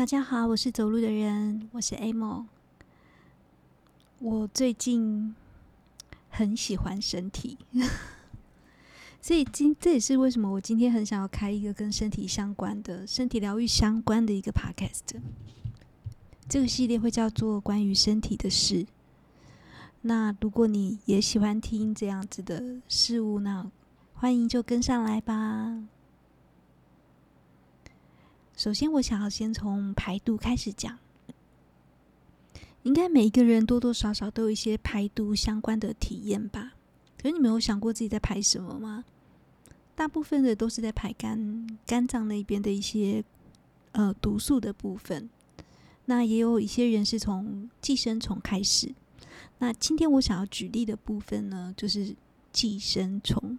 大家好，我是走路的人，我是 Amo。我最近很喜欢身体，所以今这也是为什么我今天很想要开一个跟身体相关的、身体疗愈相关的一个 Podcast。这个系列会叫做关于身体的事。那如果你也喜欢听这样子的事物，那欢迎就跟上来吧。首先，我想要先从排毒开始讲。应该每一个人多多少少都有一些排毒相关的体验吧？可是你没有想过自己在排什么吗？大部分的都是在排肝、肝脏那边的一些呃毒素的部分。那也有一些人是从寄生虫开始。那今天我想要举例的部分呢，就是寄生虫。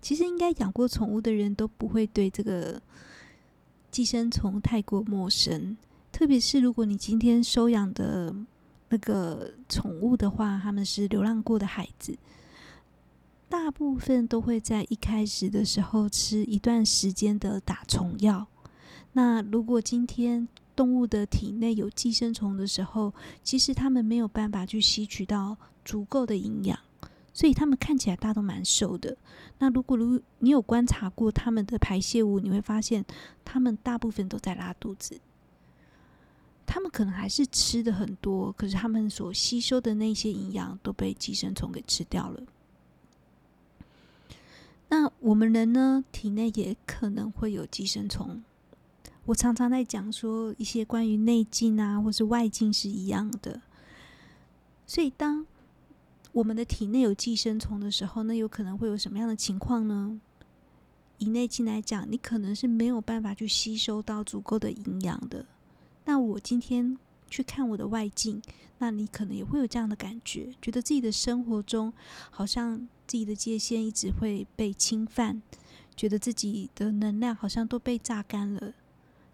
其实应该养过宠物的人都不会对这个。寄生虫太过陌生，特别是如果你今天收养的那个宠物的话，他们是流浪过的孩子，大部分都会在一开始的时候吃一段时间的打虫药。那如果今天动物的体内有寄生虫的时候，其实他们没有办法去吸取到足够的营养。所以他们看起来大都蛮瘦的。那如果如你有观察过他们的排泄物，你会发现他们大部分都在拉肚子。他们可能还是吃的很多，可是他们所吸收的那些营养都被寄生虫给吃掉了。那我们人呢，体内也可能会有寄生虫。我常常在讲说一些关于内镜啊，或是外镜是一样的。所以当我们的体内有寄生虫的时候，那有可能会有什么样的情况呢？以内镜来讲，你可能是没有办法去吸收到足够的营养的。那我今天去看我的外镜，那你可能也会有这样的感觉，觉得自己的生活中好像自己的界限一直会被侵犯，觉得自己的能量好像都被榨干了。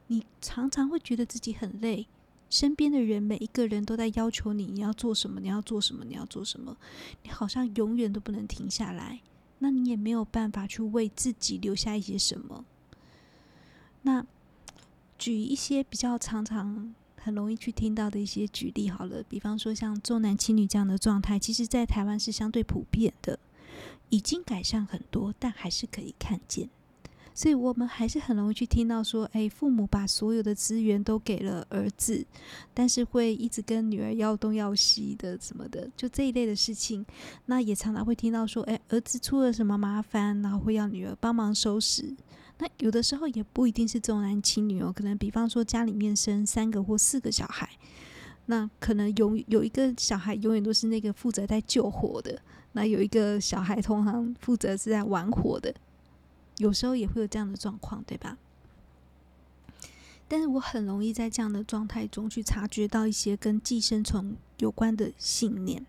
你常常会觉得自己很累。身边的人，每一个人都在要求你，你要做什么？你要做什么？你要做什么？你好像永远都不能停下来。那你也没有办法去为自己留下一些什么。那举一些比较常常很容易去听到的一些举例好了，比方说像重男轻女这样的状态，其实在台湾是相对普遍的，已经改善很多，但还是可以看见。所以我们还是很容易去听到说，哎，父母把所有的资源都给了儿子，但是会一直跟女儿要东要西的什么的，就这一类的事情。那也常常会听到说，哎，儿子出了什么麻烦，然后会要女儿帮忙收拾。那有的时候也不一定是重男轻女哦，可能比方说家里面生三个或四个小孩，那可能有有一个小孩永远都是那个负责在救火的，那有一个小孩通常负责是在玩火的。有时候也会有这样的状况，对吧？但是我很容易在这样的状态中去察觉到一些跟寄生虫有关的信念，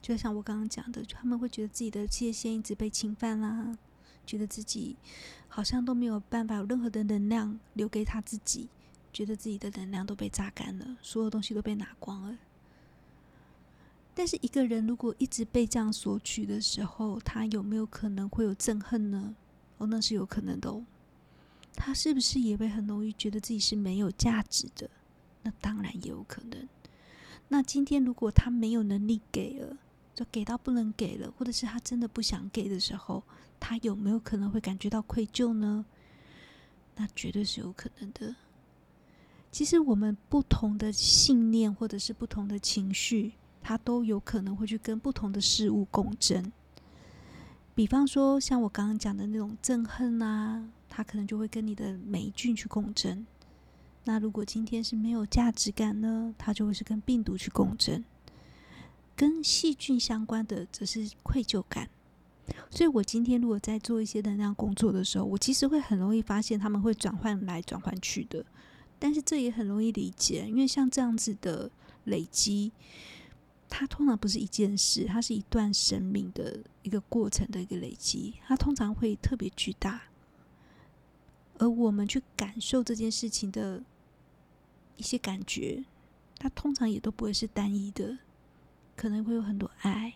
就像我刚刚讲的，他们会觉得自己的界限一直被侵犯啦，觉得自己好像都没有办法有任何的能量留给他自己，觉得自己的能量都被榨干了，所有东西都被拿光了。但是一个人如果一直被这样索取的时候，他有没有可能会有憎恨呢？哦，那是有可能的哦。他是不是也会很容易觉得自己是没有价值的？那当然也有可能。那今天如果他没有能力给了，就给到不能给了，或者是他真的不想给的时候，他有没有可能会感觉到愧疚呢？那绝对是有可能的。其实我们不同的信念或者是不同的情绪，它都有可能会去跟不同的事物共振。比方说，像我刚刚讲的那种憎恨啊，它可能就会跟你的霉菌去共振。那如果今天是没有价值感呢，它就会是跟病毒去共振。跟细菌相关的则是愧疚感。所以我今天如果在做一些能量工作的时候，我其实会很容易发现他们会转换来转换去的。但是这也很容易理解，因为像这样子的累积。它通常不是一件事，它是一段生命的一个过程的一个累积，它通常会特别巨大。而我们去感受这件事情的一些感觉，它通常也都不会是单一的，可能会有很多爱，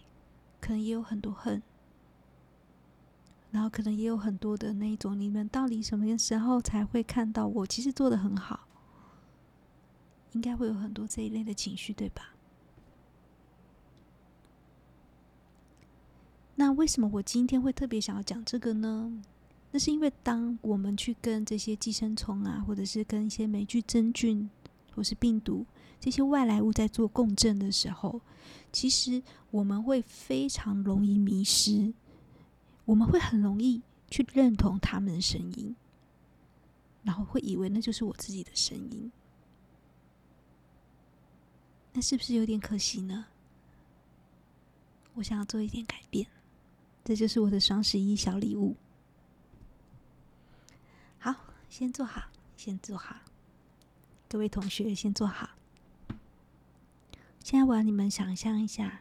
可能也有很多恨，然后可能也有很多的那一种，你们到底什么时候才会看到我其实做得很好？应该会有很多这一类的情绪，对吧？那为什么我今天会特别想要讲这个呢？那是因为当我们去跟这些寄生虫啊，或者是跟一些霉菌、真菌，或是病毒这些外来物在做共振的时候，其实我们会非常容易迷失，我们会很容易去认同他们的声音，然后会以为那就是我自己的声音。那是不是有点可惜呢？我想要做一点改变，这就是我的双十一小礼物。好，先坐好，先坐好，各位同学先坐好。现在我要你们想象一下，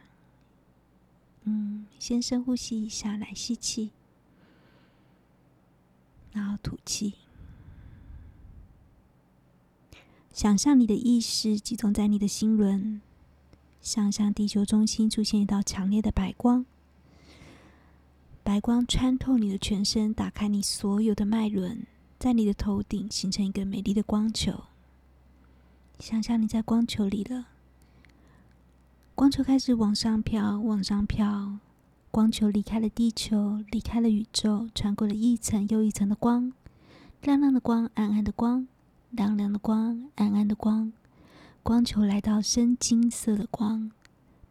嗯，先深呼吸一下，来吸气，然后吐气。想象你的意识集中在你的心轮，想象地球中心出现一道强烈的白光，白光穿透你的全身，打开你所有的脉轮，在你的头顶形成一个美丽的光球。想象你在光球里了，光球开始往上飘，往上飘，光球离开了地球，离开了宇宙，穿过了一层又一层的光，亮亮的光，暗暗的光。亮亮的光，暗暗的光，光球来到深金色的光，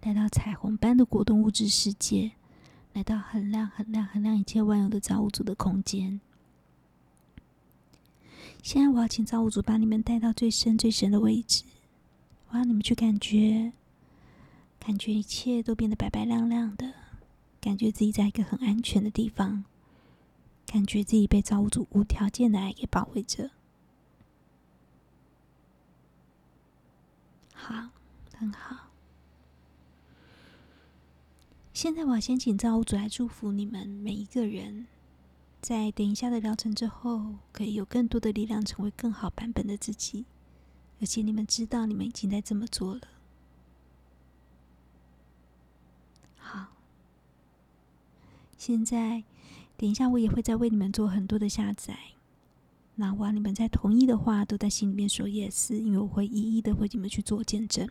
来到彩虹般的果冻物质世界，来到很亮、很亮、很亮一切万有的造物主的空间。现在我要请造物主把你们带到最深、最深的位置，我要你们去感觉，感觉一切都变得白白亮亮的，感觉自己在一个很安全的地方，感觉自己被造物主无条件的爱给包围着。好，很好。现在我要先请造物主来祝福你们每一个人，在等一下的疗程之后，可以有更多的力量，成为更好版本的自己。而且你们知道，你们已经在这么做了。好，现在等一下，我也会再为你们做很多的下载。那我要你们在同意的话，都在心里面说 yes，因为我会一一的为你们去做见证。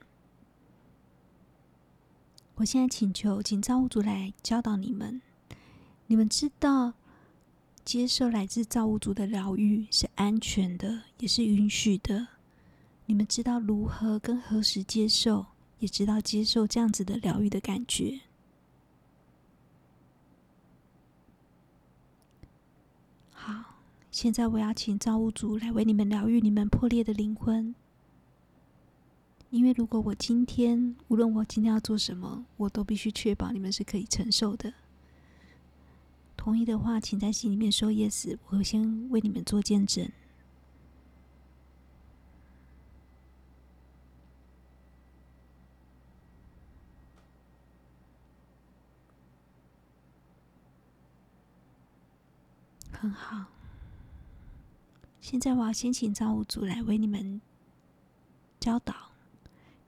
我现在请求，请造物主来教导你们。你们知道，接受来自造物主的疗愈是安全的，也是允许的。你们知道如何跟何时接受，也知道接受这样子的疗愈的感觉。好现在我要请造物主来为你们疗愈你们破裂的灵魂，因为如果我今天无论我今天要做什么，我都必须确保你们是可以承受的。同意的话，请在心里面说 yes，我会先为你们做见证。很好。现在我要先请造物主来为你们教导。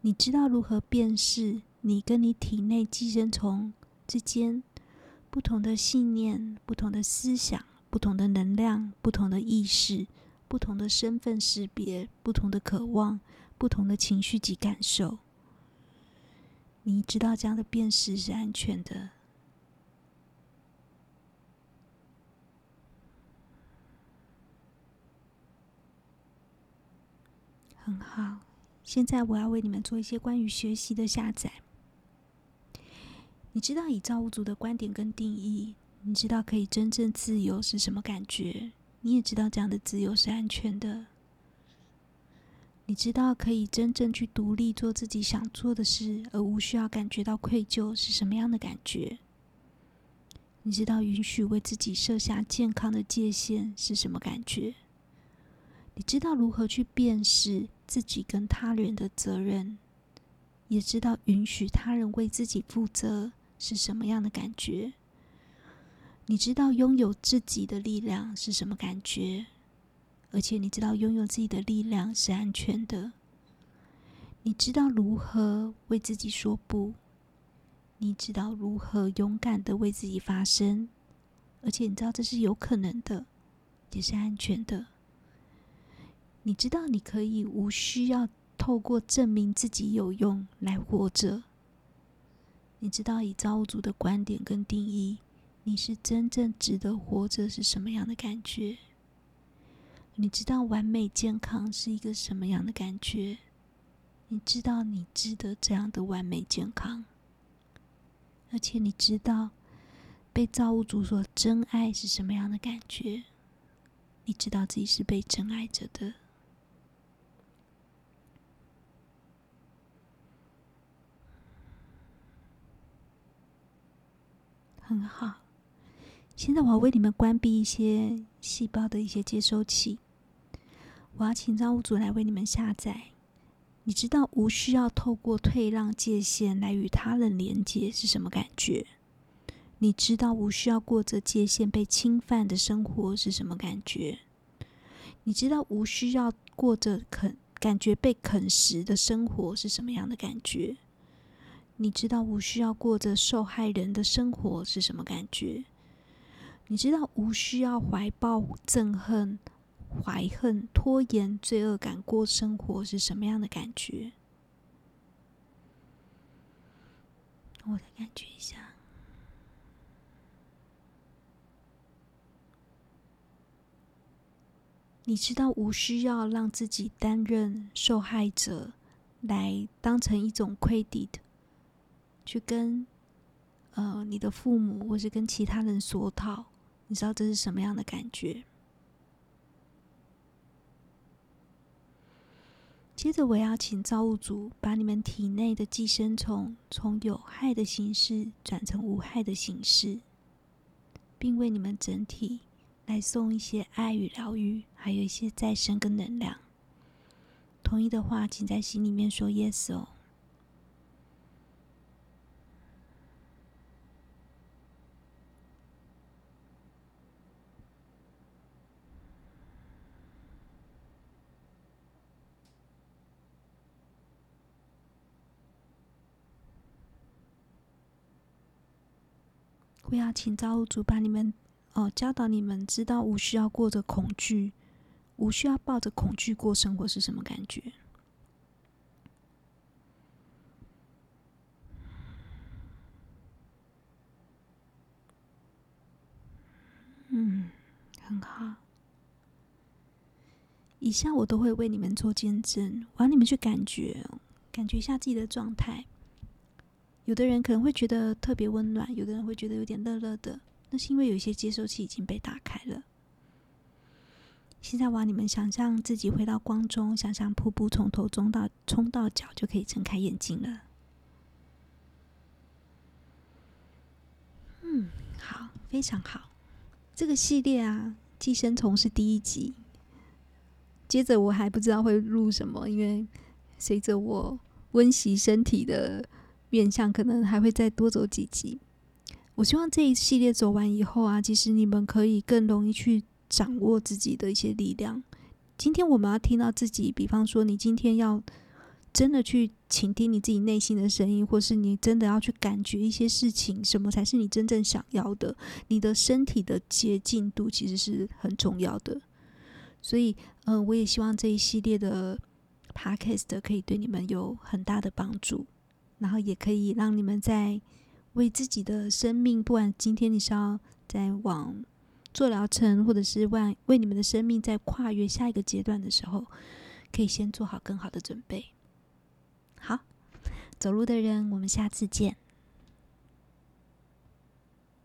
你知道如何辨识你跟你体内寄生虫之间不同的信念、不同的思想、不同的能量、不同的意识、不同的身份识别、不同的渴望、不同的情绪及感受。你知道这样的辨识是安全的。很好，现在我要为你们做一些关于学习的下载。你知道以造物主的观点跟定义，你知道可以真正自由是什么感觉？你也知道这样的自由是安全的。你知道可以真正去独立做自己想做的事，而无需要感觉到愧疚是什么样的感觉？你知道允许为自己设下健康的界限是什么感觉？你知道如何去辨识自己跟他人的责任，也知道允许他人为自己负责是什么样的感觉。你知道拥有自己的力量是什么感觉，而且你知道拥有自己的力量是安全的。你知道如何为自己说不，你知道如何勇敢的为自己发声，而且你知道这是有可能的，也是安全的。你知道，你可以无需要透过证明自己有用来活着。你知道，以造物主的观点跟定义，你是真正值得活着是什么样的感觉？你知道完美健康是一个什么样的感觉？你知道你值得这样的完美健康，而且你知道被造物主所真爱是什么样的感觉？你知道自己是被真爱着的。很好，现在我要为你们关闭一些细胞的一些接收器。我要请造物主来为你们下载。你知道无需要透过退让界限来与他人连接是什么感觉？你知道无需要过着界限被侵犯的生活是什么感觉？你知道无需要过着啃感觉被啃食的生活是什么样的感觉？你知道无需要过着受害人的生活是什么感觉？你知道无需要怀抱憎恨？怀恨、拖延、罪恶感过生活是什么样的感觉？我再感觉一下。你知道无需要让自己担任受害者，来当成一种 credit，去跟呃你的父母或是跟其他人索讨。你知道这是什么样的感觉？接着，我要请造物主把你们体内的寄生虫从有害的形式转成无害的形式，并为你们整体来送一些爱与疗愈，还有一些再生跟能量。同意的话，请在心里面说 “yes” 哦。我要请造物主把你们哦教导你们，知道无需要过着恐惧，无需要抱着恐惧过生活是什么感觉？嗯，很好。以下我都会为你们做见证，我让你们去感觉，感觉一下自己的状态。有的人可能会觉得特别温暖，有的人会觉得有点热热的，那是因为有一些接收器已经被打开了。现在我你们想象自己回到光中，想象瀑布从头冲到冲到脚就可以睁开眼睛了。嗯，好，非常好。这个系列啊，寄生虫是第一集，接着我还不知道会录什么，因为随着我温习身体的。面向可能还会再多走几集。我希望这一系列走完以后啊，其实你们可以更容易去掌握自己的一些力量。今天我们要听到自己，比方说你今天要真的去倾听你自己内心的声音，或是你真的要去感觉一些事情，什么才是你真正想要的？你的身体的洁净度其实是很重要的。所以，嗯、我也希望这一系列的 podcast 可以对你们有很大的帮助。然后也可以让你们在为自己的生命，不管今天你是要在往做疗程，或者是为为你们的生命在跨越下一个阶段的时候，可以先做好更好的准备。好，走路的人，我们下次见。